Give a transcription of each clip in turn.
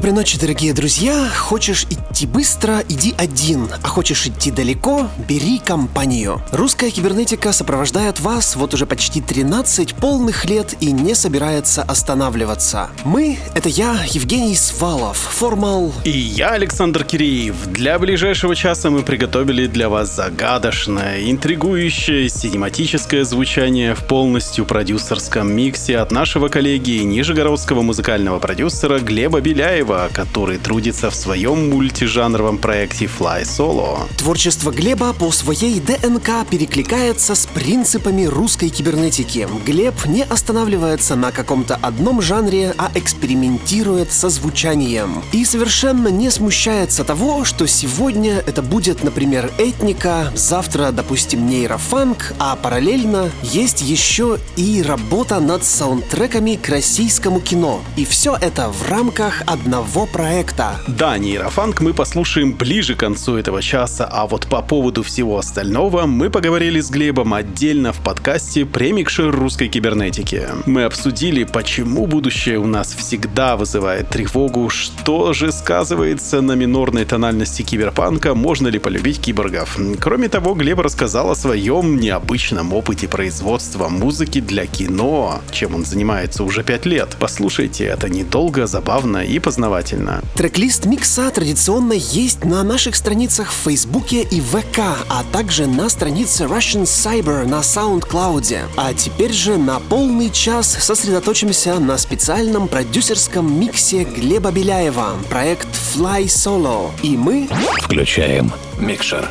Доброй ночи, дорогие друзья. Хочешь идти быстро, иди один. А хочешь идти далеко, бери компанию. Русская кибернетика сопровождает вас вот уже почти 13 полных лет и не собирается останавливаться. Мы — это я, Евгений Свалов, Формал... И я, Александр Киреев. Для ближайшего часа мы приготовили для вас загадочное, интригующее, синематическое звучание в полностью продюсерском миксе от нашего коллеги нижегородского музыкального продюсера Глеба Беляева, Андреева, который трудится в своем мультижанровом проекте Fly Solo. Творчество Глеба по своей ДНК перекликается с принципами русской кибернетики. Глеб не останавливается на каком-то одном жанре, а экспериментирует со звучанием. И совершенно не смущается того, что сегодня это будет, например, этника, завтра, допустим, нейрофанк, а параллельно есть еще и работа над саундтреками к российскому кино. И все это в рамках одного одного проекта. Да, нейрофанк мы послушаем ближе к концу этого часа, а вот по поводу всего остального мы поговорили с Глебом отдельно в подкасте «Премикшер русской кибернетики». Мы обсудили, почему будущее у нас всегда вызывает тревогу, что же сказывается на минорной тональности киберпанка, можно ли полюбить киборгов. Кроме того, Глеб рассказал о своем необычном опыте производства музыки для кино, чем он занимается уже пять лет. Послушайте, это недолго, забавно и познавательно познавательно. Трек-лист микса традиционно есть на наших страницах в Фейсбуке и ВК, а также на странице Russian Cyber на SoundCloud. А теперь же на полный час сосредоточимся на специальном продюсерском миксе Глеба Беляева, проект Fly Solo. И мы включаем микшер.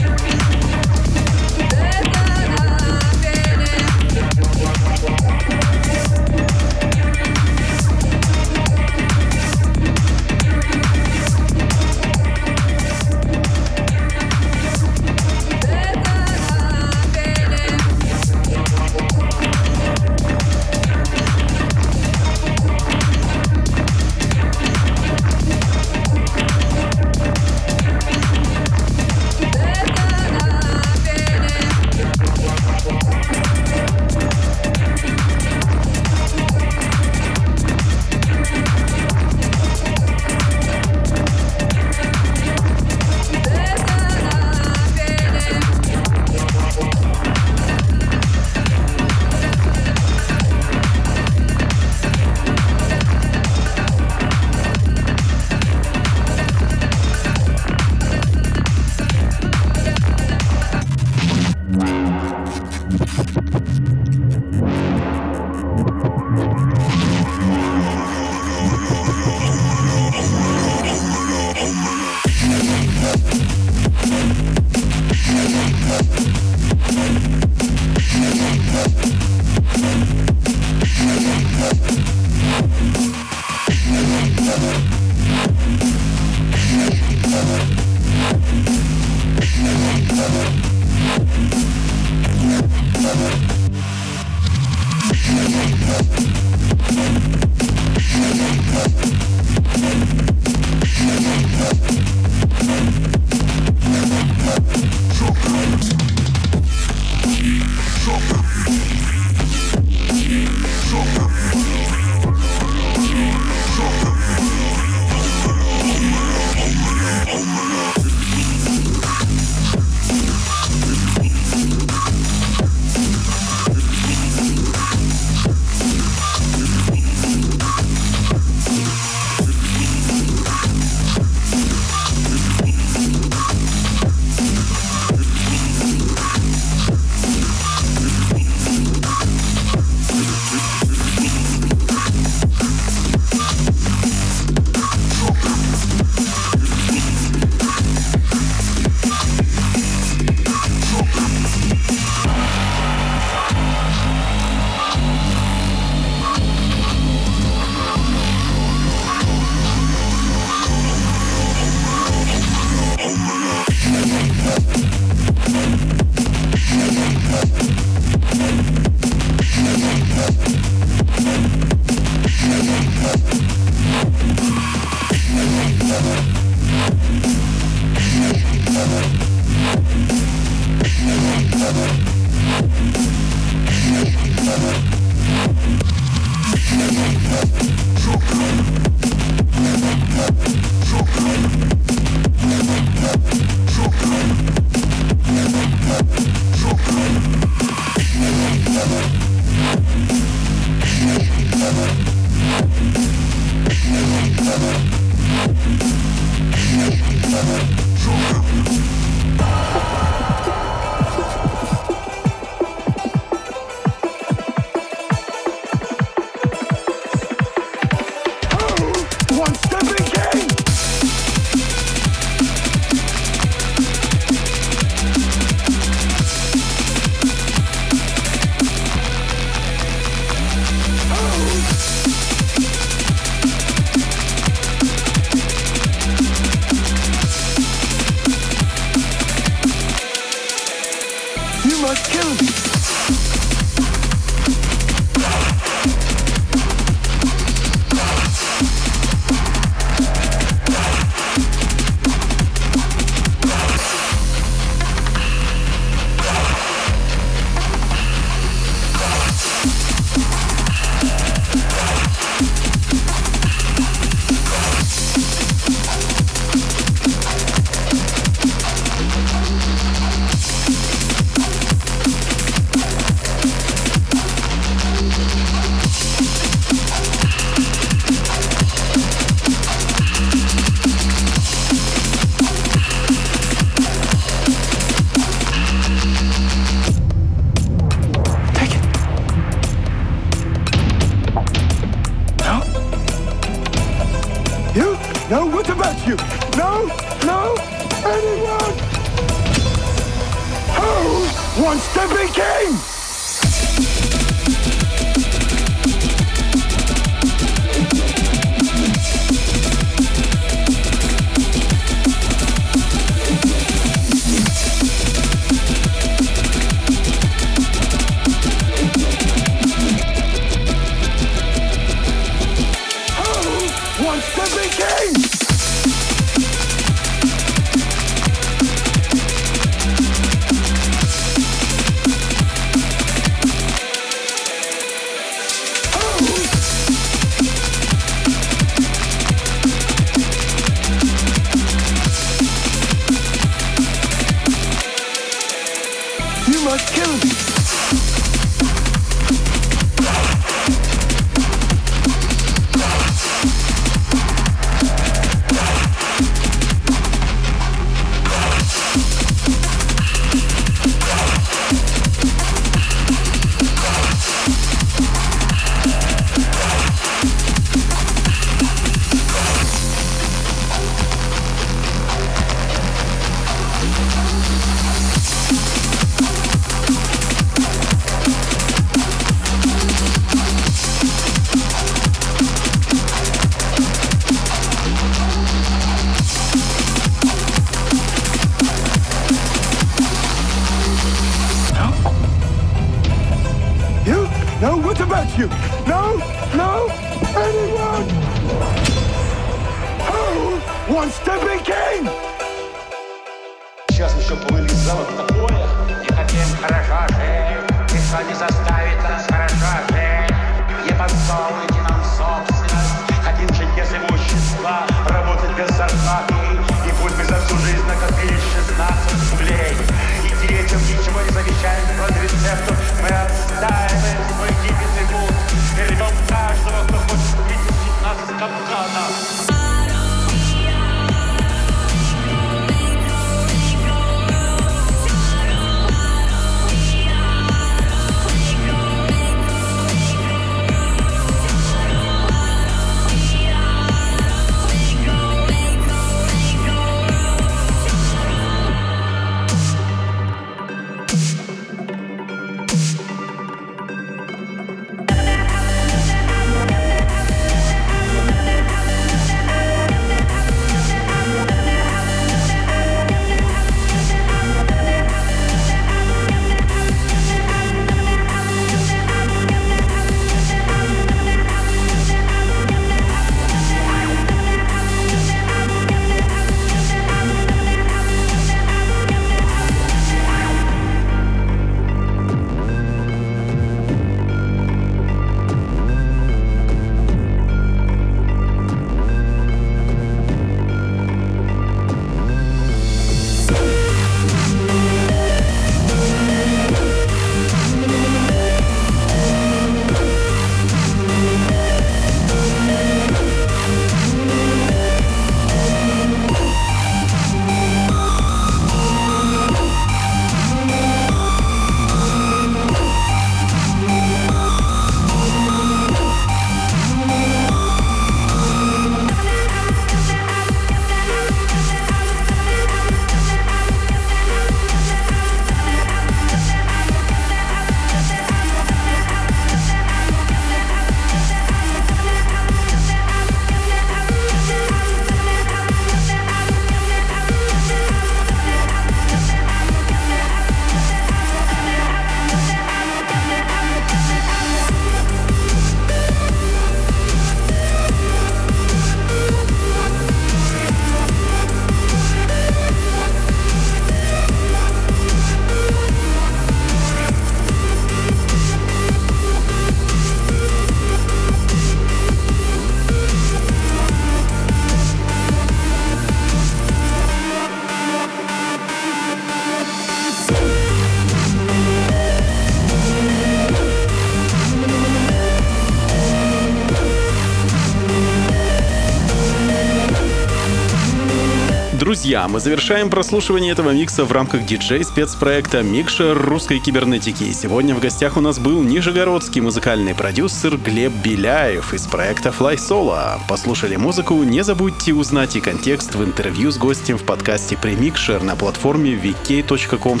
Друзья, мы завершаем прослушивание этого микса в рамках диджей-спецпроекта «Микшер русской кибернетики». Сегодня в гостях у нас был нижегородский музыкальный продюсер Глеб Беляев из проекта Fly Solo. Послушали музыку? Не забудьте узнать и контекст в интервью с гостем в подкасте «Премикшер» на платформе vk.com.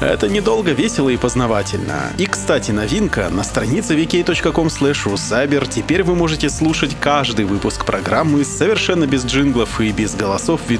Это недолго, весело и познавательно. И, кстати, новинка. На странице vk.com теперь вы можете слушать каждый выпуск программы совершенно без джинглов и без голосов ведущих.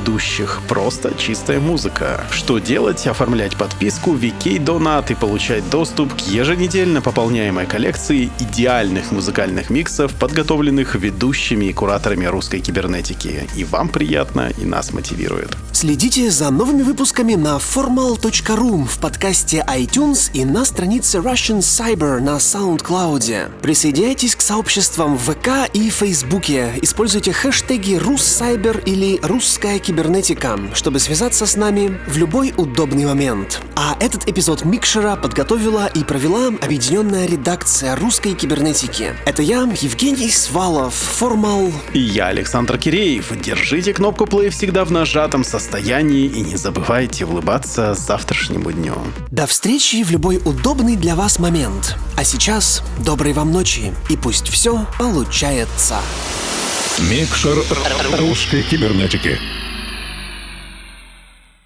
Просто чистая музыка. Что делать? Оформлять подписку VK Donat и получать доступ к еженедельно пополняемой коллекции идеальных музыкальных миксов, подготовленных ведущими и кураторами русской кибернетики. И вам приятно, и нас мотивирует. Следите за новыми выпусками на formal.ru в подкасте iTunes и на странице Russian Cyber на SoundCloud. Присоединяйтесь к сообществам в ВК и Фейсбуке. Используйте хэштеги «Руссайбер» или «Русская кибернетика», чтобы связаться с нами в любой удобный момент. А этот эпизод Микшера подготовила и провела объединенная редакция русской кибернетики. Это я, Евгений Свалов, Формал. И я, Александр Киреев. Держите кнопку play всегда в нажатом состоянии и не забывайте улыбаться завтрашнему дню. До встречи в любой удобный для вас момент. А сейчас доброй вам ночи и пусть все получается. Микшер русской кибернетики.